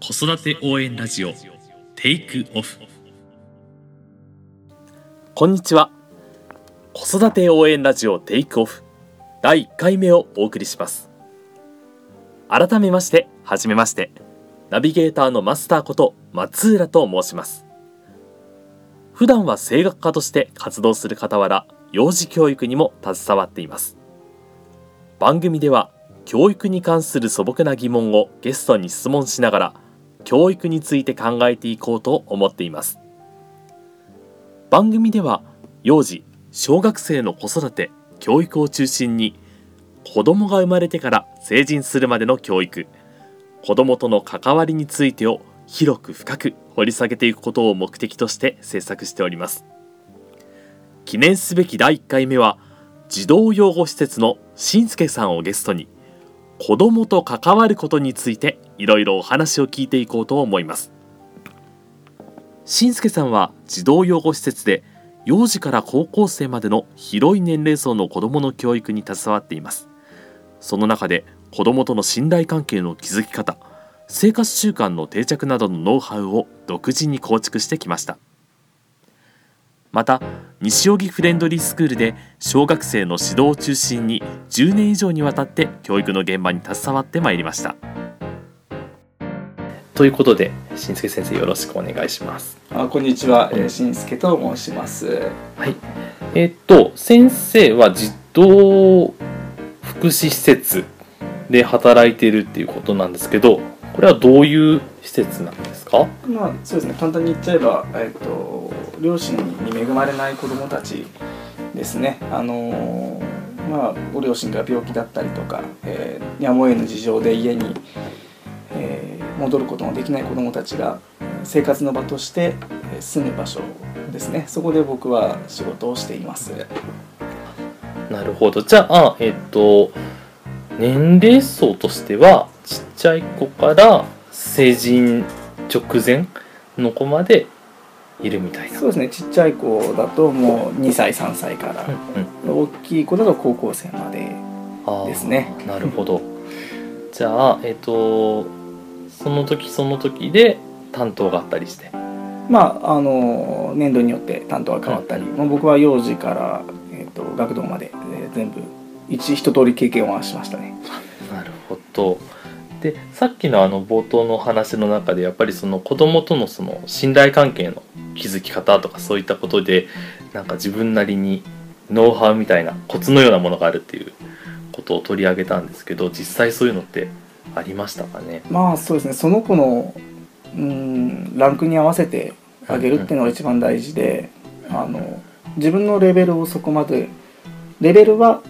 子育て応援ラジオテイクオフこんにちは。子育て応援ラジオテイクオフ第1回目をお送りします。改めましてはじめまして。ナビゲーターのマスターこと松浦と申します。普段は声楽家として活動する傍ら幼児教育にも携わっています。番組では教育に関する素朴な疑問をゲストに質問しながら教育について考えていこうと思っています。番組では幼児小学生の子育て教育を中心に子供が生まれてから成人するまでの教育子供との関わりについてを広く深く掘り下げていくことを目的として制作しております。記念すべき第1回目は児童養護施設のしんすけさんをゲストに子供と関わることについていろいろお話を聞いていこうと思います。しんすけさんは児童養護施設で幼児から高校生までの広い年齢層の子どもの教育に携わっています。その中で子どもとの信頼関係の築き方生活習慣の定着などのノウハウを独自に構築してきました。また西荻フレンドリースクールで小学生の指導を中心に10年以上にわたって教育の現場に携わってまいりました。ということでしんすけ先生よろしくお願いします。あこんにちは、えー、しんすけと申します。はい。えー、っと先生は児童福祉施設で働いているっていうことなんですけどこれはどういう施設なんですか？まあそうですね。簡単に言っちゃえば、えーと、両親に恵まれない子どもたちですね。あのまあご両親が病気だったりとか、えー、やむを得ぬ事情で家に、えー、戻ることのできない子どもたちが生活の場として住む場所ですね。そこで僕は仕事をしています。なるほど。じゃあえっ、と年齢層としてはちっちゃい子から成人直前の子までいるみたいな。そうですね。ちっちゃい子だともう2歳3歳から、うんうん、大きい子だと高校生までですね。なるほど。じゃあえっ、ー、とその時その時で担当があったりして。まああの年度によって担当が変わったり、うん、まあ、僕は幼児から、えーと、学童まで、えー、全部一一通り経験はしましたね。なるほどでさっきのあの冒頭の話の中でやっぱりその子供とのその信頼関係の築き方とかそういったことでなんか自分なりにノウハウみたいなコツのようなものがあるっていうことを取り上げたんですけど実際そういうのってありましたかね？まあそうですね。その子のうんランクに合わせてあげるっていうのが一番大事で、うんうん、あの自分のレベルをそこまでレベルは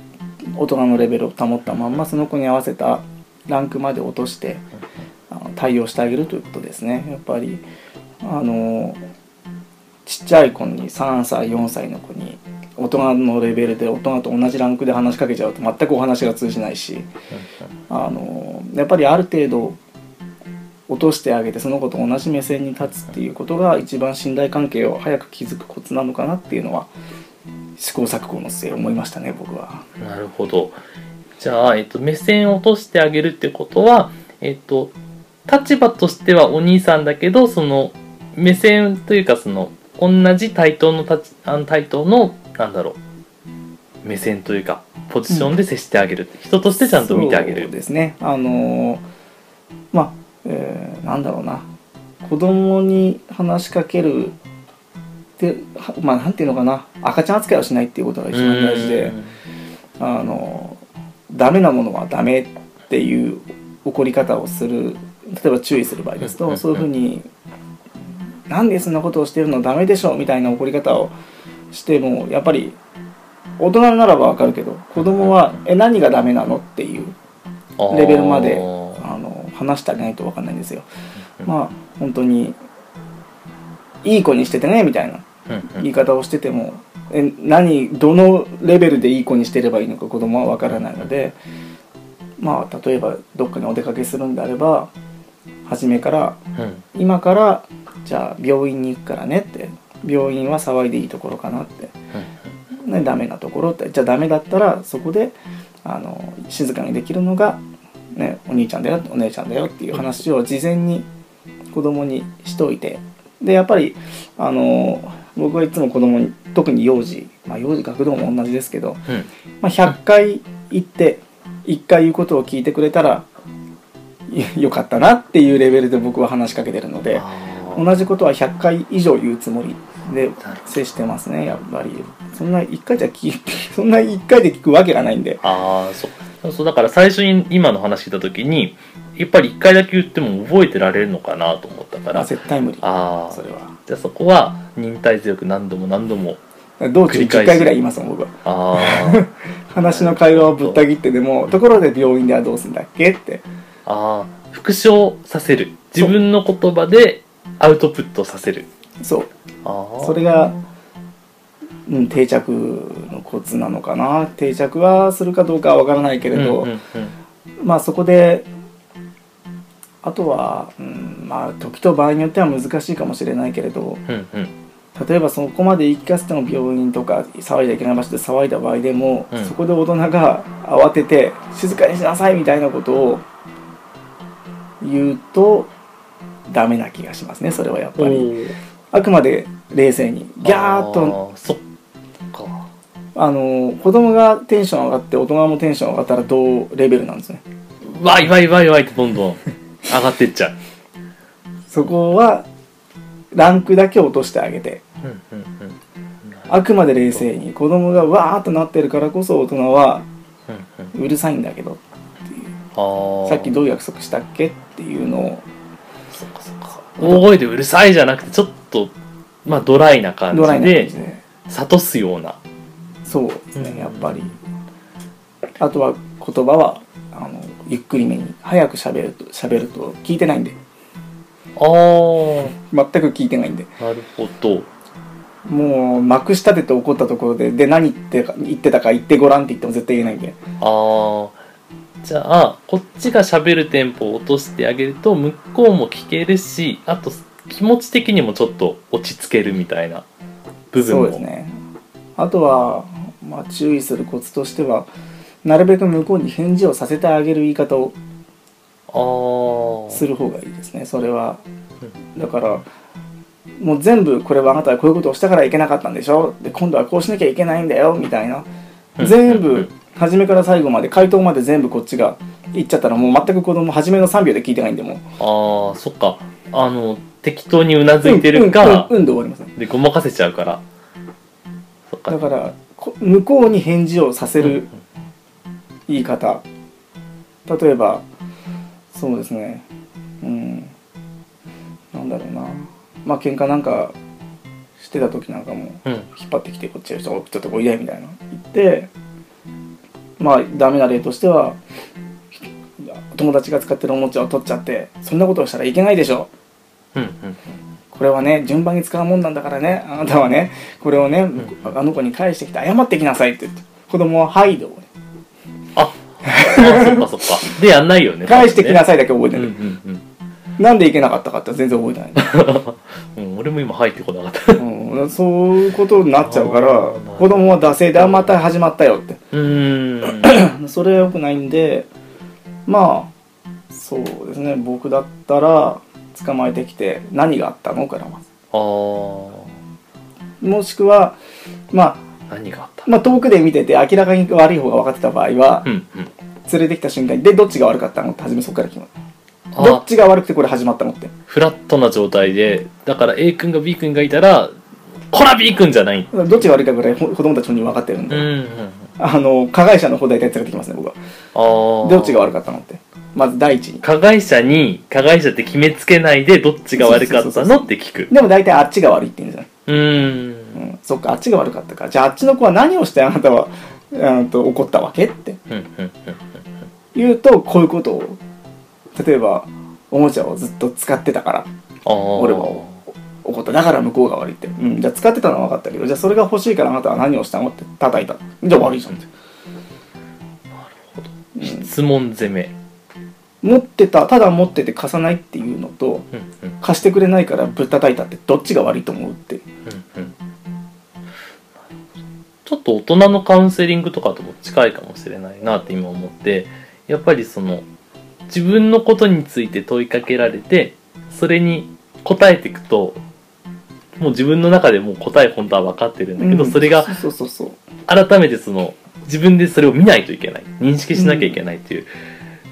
大人のレベルを保ったまんまその子に合わせたランクまで落としてあの対応してあげるということですねやっぱりあのちっちゃい子に3歳4歳の子に大人のレベルで大人と同じランクで話しかけちゃうと全くお話が通じないしあのやっぱりある程度落としてあげてその子と同じ目線に立つっていうことが一番信頼関係を早く築くコツなのかなっていうのは試行錯誤の末思いましたね僕は。なるほどじゃあ、えっと、目線を落としてあげるってことは、えっと、立場としてはお兄さんだけどその目線というかその同じ対等の立あの対等のなんだろう目線というかポジションで接してあげる、うん、人としてちゃんと見てあげる。ですね。あのー、まあ、えー、なんだろうな。子供に話しかけるでまあなんていうのかな。赤ちゃん扱いをしないっていうことが一番大事で。あのダメなものはダメっていう怒り方をする例えば注意する場合ですとそういうふうに「なんでそんなことをしてるのダメでしょ」みたいな怒り方をしてもやっぱり大人ならばわかるけど子供は「え何がダメなの?」っていうレベルまであの話してあげないと分かんないんですよ。まあ本当にいい子にしててねみたいな言い方をしててもえ何どのレベルでいい子にしてればいいのか子供は分からないのでまあ例えばどっかにお出かけするんであれば初めから、今からじゃあ病院に行くからねって病院は騒いでいいところかなって、ね、ダメなところって。じゃあダメだったらそこであの静かにできるのが、ね、お兄ちゃんだよお姉ちゃんだよっていう話を事前に子供にしといて。でやっぱりあの僕はいつも子供に特に幼児、まあ、幼児学童も同じですけど、うん。まあ、100回言って1回言うことを聞いてくれたらよよかったなっていうレベルで僕は話しかけてるので同じことは100回以上言うつもりで接してますねやっぱり。そんな1回じゃ聞き そんな1回で聞くわけがないんで。ああそう。そうだから最初に今の話聞いた時にやっぱり一回だけ言っても覚えてられるのかなと思ったかまあら絶対無理。ああそれは。じゃあそこは忍耐強く何度も何度も道中10繰り返し回ぐらい言いますもん僕は。あ 話の会話をぶった切ってでもところで病院ではどうすんだっけって。あああ復唱させる。自分の言葉でアウトプットさせる。そう。ああそれが、うん、定着のコツなのかな。定着はするかどうかはわからないけれど、うんうんうん。まあそこであとは、うん、まあ時と場合によっては難しいかもしれないけれどうんうん。例えばそこまで言い聞かせても病院とか騒いじゃいけない場所で騒いだ場合でも、うん。そこで大人が慌てて静かにしなさいみたいなことを言うとダメな気がしますねそれはやっぱり。ー。あくまで冷静に。ギャーっと。あーそっか。あの子供がテンション上がって大人もテンション上がったら同レベルなんですね。わいわいわいわいってどんどん上がってっちゃう。そこはランクだけ落としてあげて。うんうんうん。あくまで冷静に子供がわーっとなってるからこそ大人はうるさいんだけどあー。さっきどう約束したっけっていうのを。そっかそっか。大声でうるさいじゃなくてちょっとまあドライな感じで諭すような。そうですねうん。やっぱり。あとは言葉はゆっくりめに早く喋ると喋ると聞いてないんで。あー。全く聞いてないんで。なるほど。もうまくし立てて怒ったところでで何言ってか言ってたか言ってごらんって言っても絶対言えないんで。あー。じゃあこっちが喋るテンポを落としてあげると向こうも聞けるしあと気持ち的にもちょっと落ち着けるみたいな部分そもうですね。あとは、まあ、注意するコツとしてはなるべく向こうに返事をさせてあげる言い方をする方がいいですねそれは。だからもう全部これはあなたはこういうことをしたからいけなかったんでしょ？で今度はこうしなきゃいけないんだよみたいな。うん。全部うん。うん初めから最後まで回答まで全部こっちが言っちゃったらもう全く子供初めの3秒で聞いてないんでもう。ああそっか。あの適当にうなずいてるか、うんうんうんうんで終わります。ねでごまかせちゃうから。だからこ向こうに返事をさせる言い方。例えばそうですね。うん。なんだろうな。まあ喧嘩なんかしてた時なんかもうん。引っ張ってきてこっちへちょちょっとこいでみたいな。言ってまあダメな例としては友達が使ってるおもちゃを取っちゃってそんなことをしたらいけないでしょ。うんうん。これはね順番に使うもんなんだからね。あなたはねこれをね、あの子に返してきて謝ってきなさいって言って子供は「はい」で終わりあ あそっかそっか。でやんないよね返してきなささいだけ覚えてうんる、うんうん。なんでいけなかったかって全然覚えてない、うん、俺も今入ってこなかった。うん、そういうことになっちゃうから子供は惰性であまた始まったよって。うーん。それは良くないんでまあそうですね。僕だったら捕まえてきて何があったの？からまずあー。もしくは、まあ、何があった？まあ遠くで見てて明らかに悪い方が分かってた場合はうんうん。連れてきた瞬間にでどっちが悪かったの？って初めそこから決まるあどっちが悪くてこれ始まったのって。フラットな状態でだから A 君が B 君がいたらこら B 君じゃない。どっちが悪いかぐらいほ子供たちに分かってるんで、うんうんうん。あの加害者の方大体連れてきますね僕は。どっちが悪かったのって。まず第一に。加害者に加害者って決めつけないでどっちが悪かったの？って聞く。でも大体あっちが悪いって言うんですよ。ねうーんうん、そっかあっちが悪かったか。じゃああっちの子は何をしてあなたはうん。と怒ったわけって。うんうんうん言うとこういうことを例えばおもちゃをずっと使ってたから俺は怒った。だから向こうが悪いって、うん、じゃあ使ってたのは分かったけどじゃあそれが欲しいからあなたは何をしたのって叩いた。じゃあ悪いじゃんって、うん。質問攻め。持ってたただ持ってて貸さないっていうのとうんうん。貸してくれないからぶったたいたってどっちが悪いと思うってと大人のカウンセリングとかとも近いかもしれないなって今思ってやっぱりその自分のことについて問いかけられてそれに答えていくともう自分の中でもう答え本当は分かってるんだけど、うん。それが改めてその自分でそれを見ないといけない認識しなきゃいけないっていう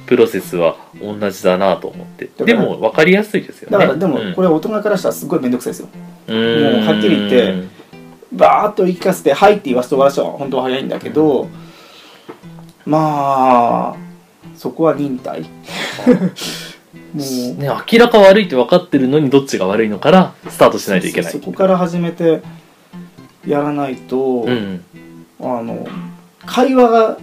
プロセスは同じだなと思って。でも分かりやすいですよね。だからでもうん。これ大人からしたらすごい面倒くさいですよ。うーん。もうはっきり言ってバーッと言い聞かせて「はい」って言わせて終わらせたら本当は早いんだけどまあそこは忍耐。もうね、明らか悪いって分かってるのにどっちが悪いのからスタートしないといけない。そそこから始めてやらないと、うん。あの会話が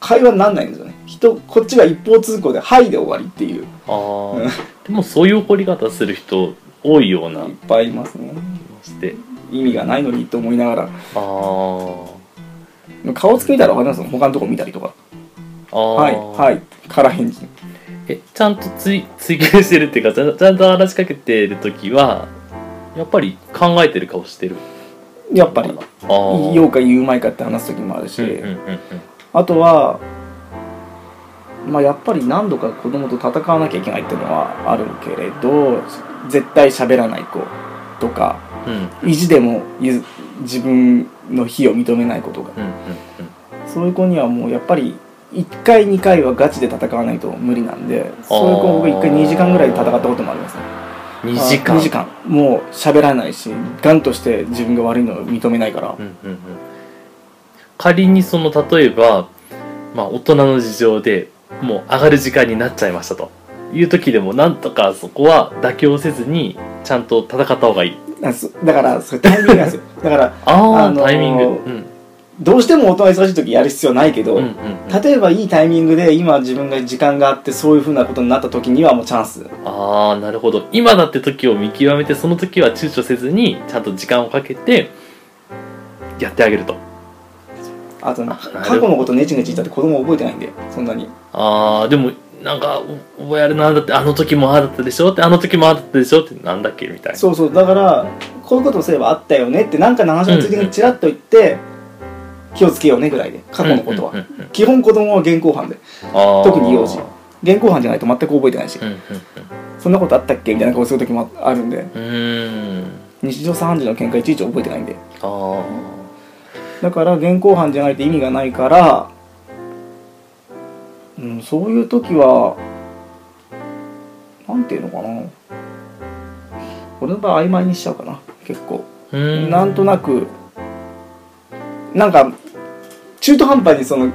会話になんないんですよね。人こっちが一方通行で「はい」で終わりっていう。ああでもそういう怒り方する人多いようないっぱいいますね。して意味がないのにと思いながら。顔つき見たら分かります？他のとこ見たりとか「あー。はいはい」から返事。えちゃんと追追求してるっていうかちゃんと話しかけてる時はやっぱり考えてる顔してる？やっぱり。言おうか言うまいかって話す時もあるし、うんうんうんうん。あとはまあやっぱり何度か子供と戦わなきゃいけないっていうのはあるけれど絶対喋らない子とかうん意地でもゆ自分の非を認めない子とかうんうんそういう子にはもうやっぱり1回2回はガチで戦わないと無理なんでそういう子僕1回2時間ぐらいで戦ったこともありますね。うん、2時間2時間。もう喋らないしガンとして自分が悪いのを認めないから。うんうんうん。仮にその例えば、まあ、大人の事情でもう上がる時間になっちゃいましたと。いう時でもなんとかそこは妥協せずにちゃんと戦った方がいいなんす。だからそれタイミングなんですよ。だからああ、あのータイミング。うん。どうしても大人忙しい時やる必要ないけど、うんうんうん。例えばいいタイミングで今自分が時間があってそういうふうなことになった時にはもうチャンス。ああなるほど。今だって時を見極めてその時は躊躇せずにちゃんと時間をかけてやってあげると。あと過去のことネチネチ言ったって子供覚えてないんでそんなに。ああでもなんかお覚えあるなだってあの時もああだったでしょってあの時もああだったでしょってなんだっけみたいな。そうそうだからこういうことをすればあったよねって何かの話のついでにチラッと言って、気をつけようねぐらいで過去のことは、うんうんうんうん。基本子供は現行犯で特に幼児。現行犯じゃないと全く覚えてないし、うんうんそんなことあったっけ？みたいな顔する時もあるんで。日常茶飯事の喧嘩いちいち覚えてないんで。あだから現行犯じゃないと意味がないから、うん、そういう時はなんていうのかな。俺の場合曖昧にしちゃうかな結構。ん。なんとなくなんか中途半端にその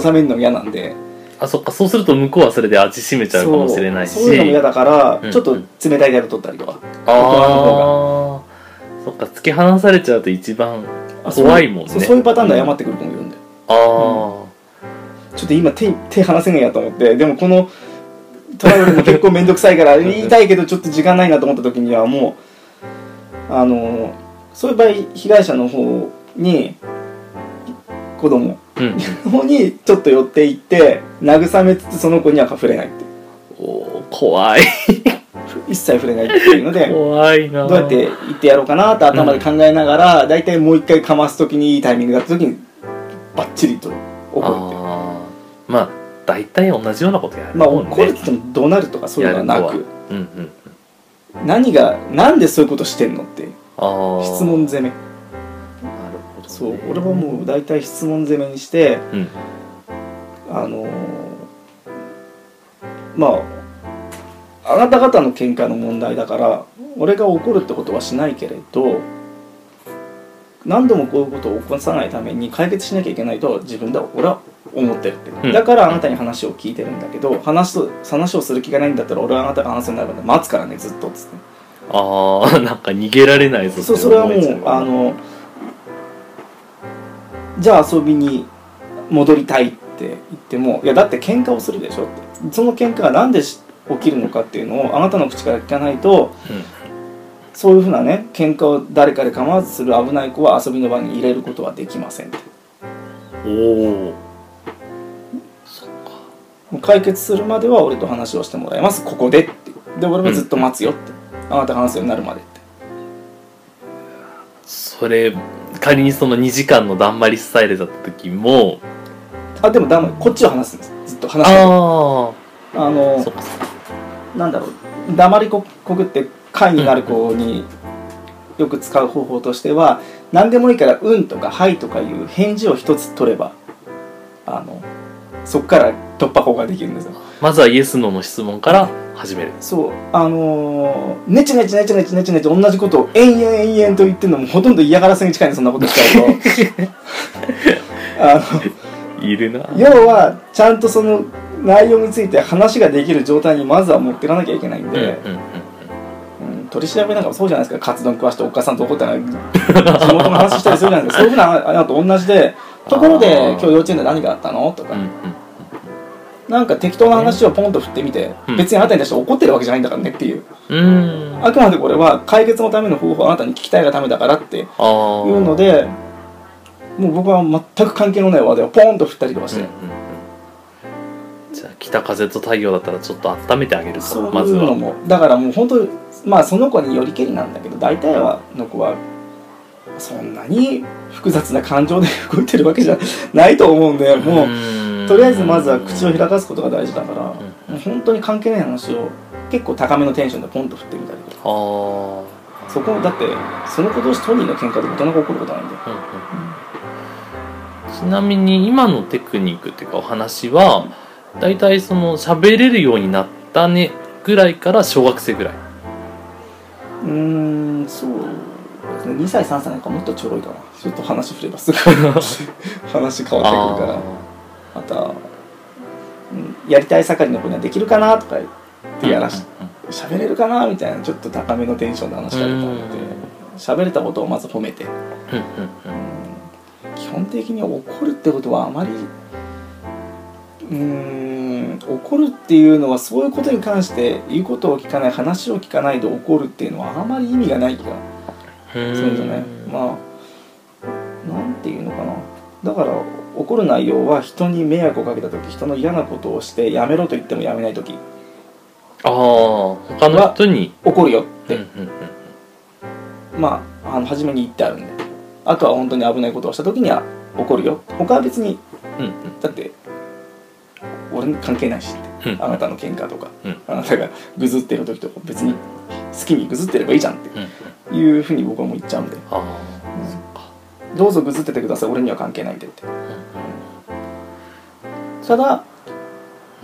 収めるの嫌なんで。あそっかそうすると向こうはそれで味しめちゃうかもしれないし。そういうのも嫌だから、うんちょっと冷たい態度取ったりとか。ああそっか突き放されちゃうと一番あ怖いもんね。そうそういうパターンで謝ってくる子もいるんで、ああ、ちょっと今手手離せないやと思ってでもこのトラブルも結構面倒くさいから 言いたいけどちょっと時間ないなと思った時にはもうあのそういう場合被害者の方に子供う方にちょっと寄っていって慰めつつその子には触れないっておー怖い。一切触れないっていうので怖いな。どうやって言ってやろうかなって頭で考えながら、大体もう一回かます時にいいタイミングだった時にバッチリと怒るってまあ大体同じようなことやるまあ怒るって言っても怒鳴るとかそういうのはなく。うんうん何がなんでそういうことしてんのってああ質問攻め。なるほど、ね、そう俺はもう大体質問攻めにしてうん。あのーまああなた方の喧嘩の問題だから俺が怒るってことはしないけれど何度もこういうことを起こさないために解決しなきゃいけないと自分では俺は思ってるって、う。ん。だからあなたに話を聞いてるんだけど話と話をする気がないんだったら俺はあなたが話すようになるまで待つからねずっとっつって。ああなんか逃げられないぞそうそれはもうあのじゃあ遊びに戻りたいって言ってもいやだって喧嘩をするでしょって。その喧嘩が何でし起きるのかっていうのをあなたの口から聞かないとうんそういうふうなね喧嘩を誰かで構わずする危ない子は遊びの場に入れることはできませんっておおそっかもう解決するまでは俺と話をしてもらいます。ここでって。で俺はずっと待つよって、あなたが話すようになるまでって。それ仮にその2時間のだんまりスタイルだった時もあでもだめこっちは話すんです。ずっと話すああのなんだろう。黙りここくって会になる子によく使う方法としては何でもいいから「うん」とか「はい」とかいう返事を一つ取ればあのそこから突破口ができるんですよ。まずはイエス・ノーの質問から始める。そう。あのー、ねちねちねちねちねちねち同じことを延々延々と言ってるのもほとんど嫌がらせに近いねそんなことしちゃうとあのいるな要はちゃんとその内容について話ができる状態にまずは持っていかなきゃいけないんうんうんで、うんうん取り調べなんかもそうじゃないですか。カツ丼食わしてお母さんと怒ったら地元の話したりするじゃないですか。そういうふうなあのと同じでところで今日幼稚園で何があったの？とか、うんうんなんか適当な話をポンと振ってみて、うん。別にあなたに対して怒ってるわけじゃないんだからねっていう。うん。あくまでこれは解決のための方法をあなたに聞きたいがためだからっていうのでもう僕は全く関係のない話題をポンと振ったりとかして、うんうんうん。じゃあ北風と太陽だったらちょっと温めてあげるそうとまずはいうのも。だからもう本当まあその子によりけりなんだけど大体はの子はそんなに複雑な感情で動いてるわけじゃないと思うんでもううとりあえずまずは口を開かすことが大事だから、ん。もう本当に関係ない話を結構高めのテンションでポンと振ってみたりとか。そこだってその子同士当人の喧嘩で大人が起こることはないんでちなみに今のテクニックっていうかお話はだいたいその喋れるようになったねぐらいから小学生ぐらいうーんそうですね。2歳3歳なんかもっとちょろいかな。ちょっと話振ればすぐ。話変わってくるから。また、うん、やりたい盛りの子にはできるかなとか言ってやらし喋れるかなみたいなちょっと高めのテンションで話したので喋れたことをまず褒めて、うんうんうん。基本的に怒るってことはあまりうーん怒るっていうのはそういうことに関して言うことを聞かない話を聞かないで怒るっていうのはあまり意味がない気がうんするんですよねまあなんていうのかな。だから怒る内容は人に迷惑をかけた時人の嫌なことをしてやめろと言ってもやめない時。ああ他の人に？怒るよって、うんうんうん。まああの初めに言ってあるんで。あとは本当に危ないことをした時には怒るよ。他は別に。うんうん。だって俺に関係ないしって、うん。あなたの喧嘩とか、うん。あなたがぐずってる時とか別に好きにぐずってればいいじゃんっうん。ていうふうに僕はもう言っちゃうんで。あどうぞぐずっててください。俺には関係ないんでって。あただ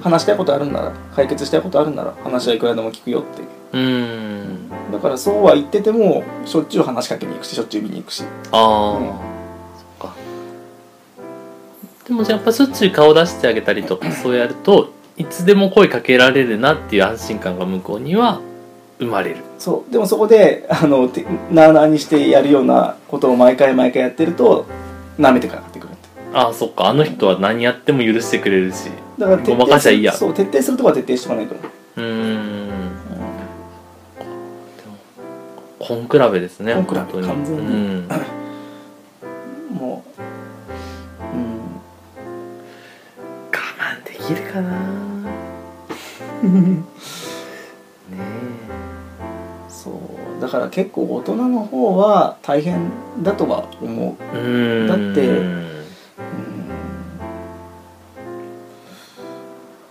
話したいことあるんなら解決したいことあるんなら話はいくらでも聞くよっていう。うん。うんだからそうは言っててもしょっちゅう話しかけに行くししょっちゅう見に行くし。ああ、でもやっぱしょっちゅう顔出してあげたりとかそうやるといつでも声かけられるなっていう安心感が向こうには生まれる。そう。でもそこであのてなあなあにしてやるようなことを毎回毎回やってると舐めてかかってくるって。ああそっか。あの人は何やっても許してくれるし。だから徹ごまかしゃいいや。そう徹底するとこは徹底しておかないと。思うん。根比べですね根比べ。本当に。完全に。うん、かな。ねそう。だから結構大人の方は大変だとは思う、だってうん、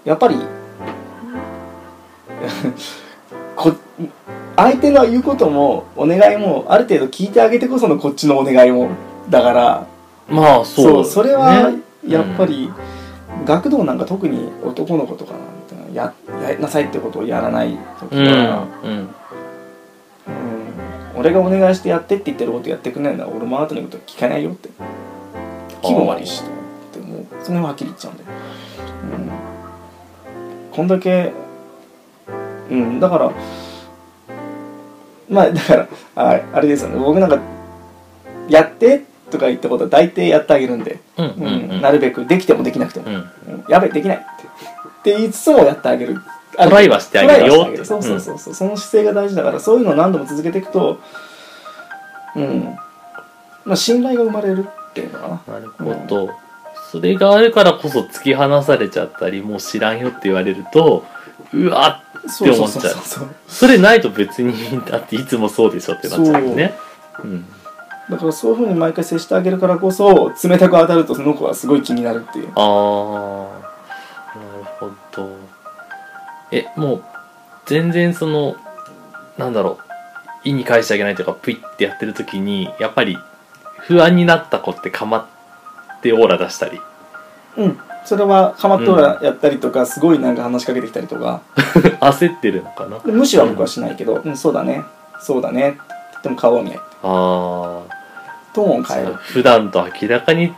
やっぱり こ相手の言うこともお願いもある程度聞いてあげてこそのこっちのお願いもだから。まあそうそうそれはねやっぱり、学童なんか特に男の子とかなんてややりなさいってことをやらない時うんは、うんうん。俺がお願いしてやってって言ってることやってくんないなら俺もあなたのこと聞かないよって。気も悪いしと思ってもうその辺ははっきり言っちゃうんで、うん、こんだけうんだからまあだからああれですよね。僕なんかやってとか言ったことは大抵やってあげるんで、うんううん。うん。なるべくできてもできなくても、うん。うん。やべできないって。って言いつつもやってあげる。トライはしてあげるよ。トライはしてあげる。そうそうそうそう、その姿勢が大事だからそういうのを何度も続けていくとうん。まあ信頼が生まれるっていうのかな。なるほど、それがあるからこそ突き放されちゃったりもう知らんよって言われるとうわそうそう思っちゃう。そうそうそれないと別にだっていつもそうでしょってなっちゃうよね。うんだからそういうふうに毎回接してあげるからこそ冷たく当たるとその子はすごい気になるっていう。ああなるほど。えもう全然そのなんだろう。意に返してあげないというかプイってやってる時にやっぱり不安になった子ってかまってオーラ出したり。うん。それはかまっとらやったりとか、すごいなんか話しかけてきたりとか。焦ってるのかな？あで無視は僕はしないけど「うん、そうだね。そうだね」って言っても顔を見ない。あトーンを変える。普段と明らかに違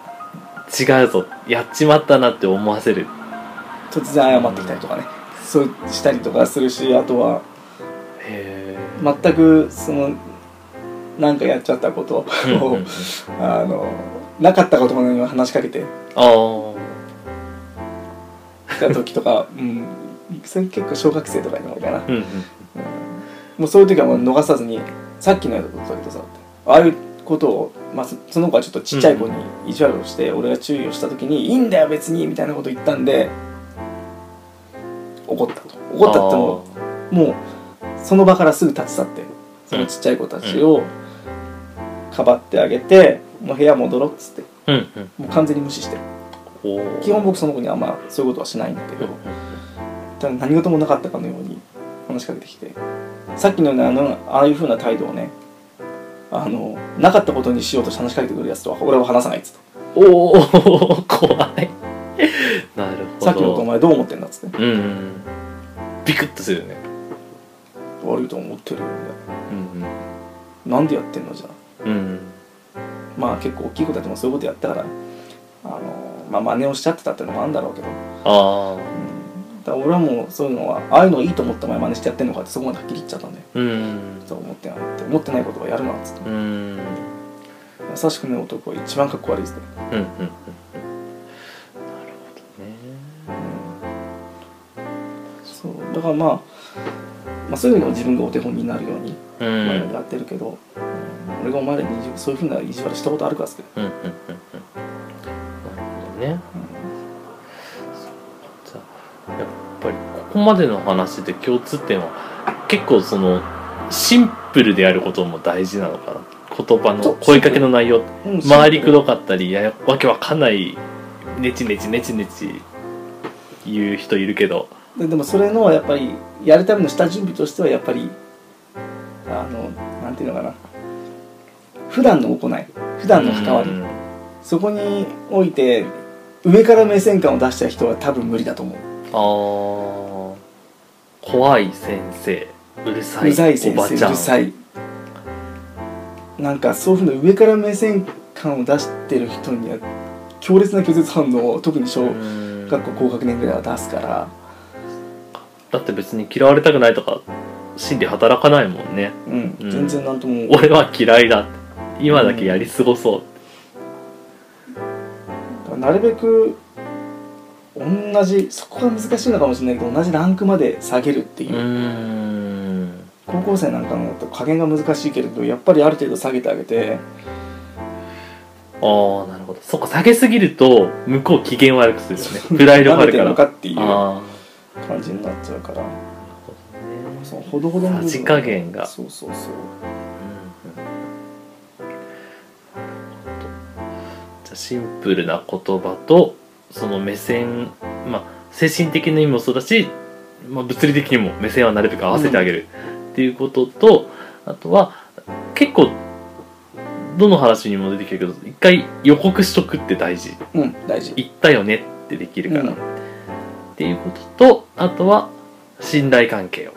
うぞ。やっちまったなって思わせる。突然謝ってきたりとかね。そうしたりとかするしあとは全くそのなんかやっちゃったことを、うんうんうん。あのなかったことのように話しかけて。ああきた時とか、うん、それ結構小学生とかにも多いかな、うんうん。もうそういう時はもう逃さずにさっきのやつだけどさああいうことを、まあ、そその子はちょっとちっちゃい子に意地悪をして、俺が注意をした時に「いいんだよ別に」みたいなこと言ったんで怒った。と怒ったってももうその場からすぐ立ち去ってそのちっちゃい子たちをかばってあげて「もう部屋戻ろう」っつってうんうん。もう完全に無視して基本僕その子にはあんまそういうことはしないんだけどただ何事もなかったかのように話しかけてきてさっきのようなあのああいうふうな態度をねあのなかったことにしようとして話しかけてくるやつとは俺は話さないっつって。おお怖い。なるほど。さっきのことお前どう思ってんだっつって。うんうん。ビクッとするよね。悪いと思ってるよみたいうん。ななんでやってんのじゃあ。うんうん。まあ結構大きい子たちもそういうことやったからあのまあ真似をしちゃってたってのもあるんだろうけど、ああうん、だから俺はもうそういうのはああいうのがいいと思ったお前真似してやってんのかってそこまではっきり言っちゃったんでうんそう思ってないってないことはやるなっつって。うん優しくね男は一番かっこ悪いっすねうんうんうんうん。なるそう。だからまあ、まあそういうのを自分がお手本になるようにほどね前までやってるけど、うん。俺がお前らにそういうふうな意地悪したことあるかっつって、うんうんうんうん。なるほどね。じゃあやっぱりここまでの話で共通点は結構そのシンプルであることも大事なのかな。言葉の声かけの内容。うん回りくどかったりややわけわかんないネチネチネチネチ言う人いるけど。ででもそれのやっぱりやるための下準備としてはやっぱりあのなんていうのかな。普段の行い。普段の関わり。うん。そこにおいて上から目線感を出した人は多分無理だと思う。あー。怖い先生うるさいうざい先生うるさい。なんかそういうふうな上から目線感を出してる人には強烈な拒絶反応を特に小うん。学校高学年ぐらいは出すから。だって別に嫌われたくないとか心理働かないもんね。うん、うん。全然なんとも。俺は嫌いだ。今だけやり過ごそう、なるべく同じそこが難しいのかもしれないけど同じランクまで下げるっていう高校生なんかのだと加減が難しいけれどやっぱりある程度下げてあげて。ああなるほど。そっか下げすぎると向こう機嫌悪くするよね。プライドがあるから。かっていうあ感じになっちゃうから。あねそうほどほどの部分さじ加減が。そうそうそう。じゃあシンプルな言葉とその目線まあ精神的な意味もそうだし、まあ、物理的にも目線はなるべく合わせてあげるっていうことと、あとは結構どの話にも出てきるけど一回予告しとくって大事。うん大事。言ったよねってできるから、うん。っていうこととあとは信頼関係を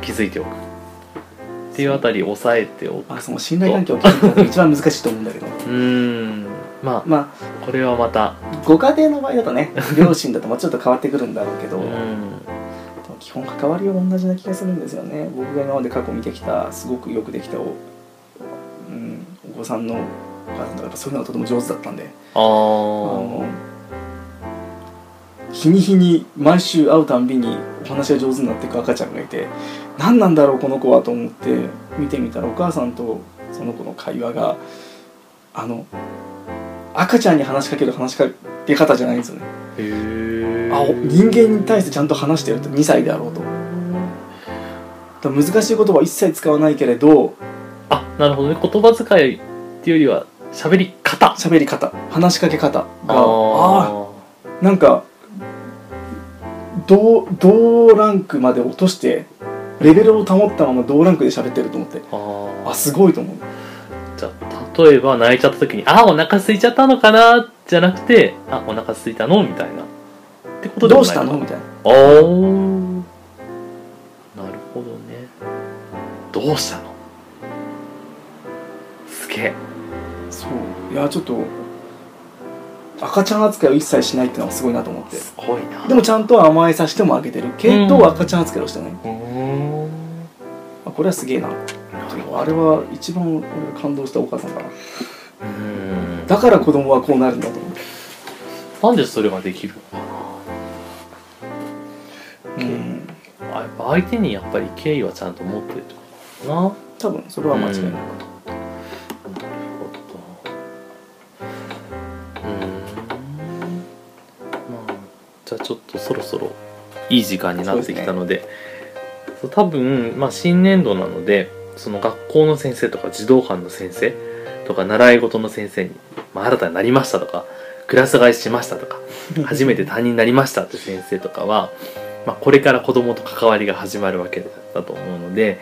築いておく。っていうあたりを押さえておくあその信頼関係を築くのが一番難しいと思うんだけど。うーん。まあまこれはまた。あご家庭の場合だとね両親だとまあちょっと変わってくるんだろうけど、うん基本関わりは同じな気がするんですよね。僕が今まで過去見てきたすごくよくできたお,、うん、お子さんのお母さんとかそういうのがとても上手だったんで。あの日に日に毎週会うたんびにお話が上手になっていく赤ちゃんがいて何なんだろうこの子はと思って見てみたらお母さんとその子の会話があの赤ちゃんに話しかける話しかけ方じゃないんですよねあお人間に対してちゃんと話してると2歳であろうと。難しい言葉は一切使わないけれどあなるほどね。言葉遣いっていうよりは喋り方。喋り方。話しかけ方があああなんか同同ランクまで落としてレベルを保ったまま同ランクで喋ってると思って。ああすごいと思う。じゃあ例えば泣いちゃった時に「あお腹空いちゃったのかな」じゃなくて「あお腹空いたの?」みたいなってことでどうもない。したの？みたいな。あー。なるほどね。どうしたの？すげえ。そう。いやちょっと赤ちゃん扱いを一切しないっていうのがすごいなと思って。すごいな。でもちゃんと甘えさせてもあげてる。けど、うん。赤ちゃん扱いをしてない。うーこれはすげえな。なるほど。あれは一番俺が感動したお母さんかな。うーん。だから子供はこうなるんだと思ってなんでそれができるのかうん。なあやっぱ相手にやっぱり敬意はちゃんと持ってるってことかな。多分それは間違いない、なるほどうーん。まあじゃあちょっとそろそろいい時間になってきたので。そう多分、まあ、新年度なのでその学校の先生とか児童館の先生とか習い事の先生に、まあ、新たになりましたとかクラス替えしましたとか初めて担任になりましたって先生とかは、まあ、これから子供と関わりが始まるわけだと思うので、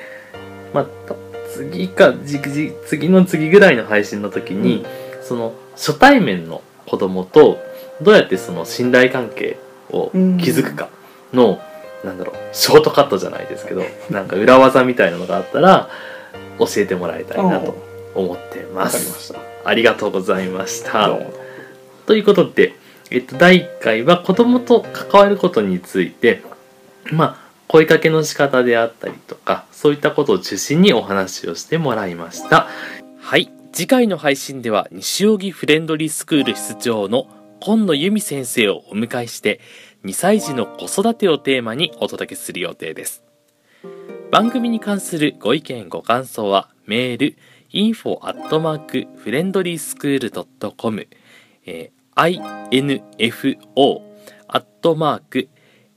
まあ、た次か次の次ぐらいの配信の時に、その初対面の子供とどうやってその信頼関係を築くかの、なんだろうショートカットじゃないですけど なんか裏技みたいなのがあったら教えてもらいたいなと思ってます。ありがとうございました。ということで、えっと、第1回は子供と関わることについて、まあ、声かけの仕方であったりとか、そういったことを中心にお話をしてもらいました。はい。次回の配信では、西荻フレンドリースクール室長の今野由美先生をお迎えして、2歳児の子育てをテーマにお届けする予定です。番組に関するご意見ご感想はメール info アットマークフレンドリースクールドットコムえー info アットマーク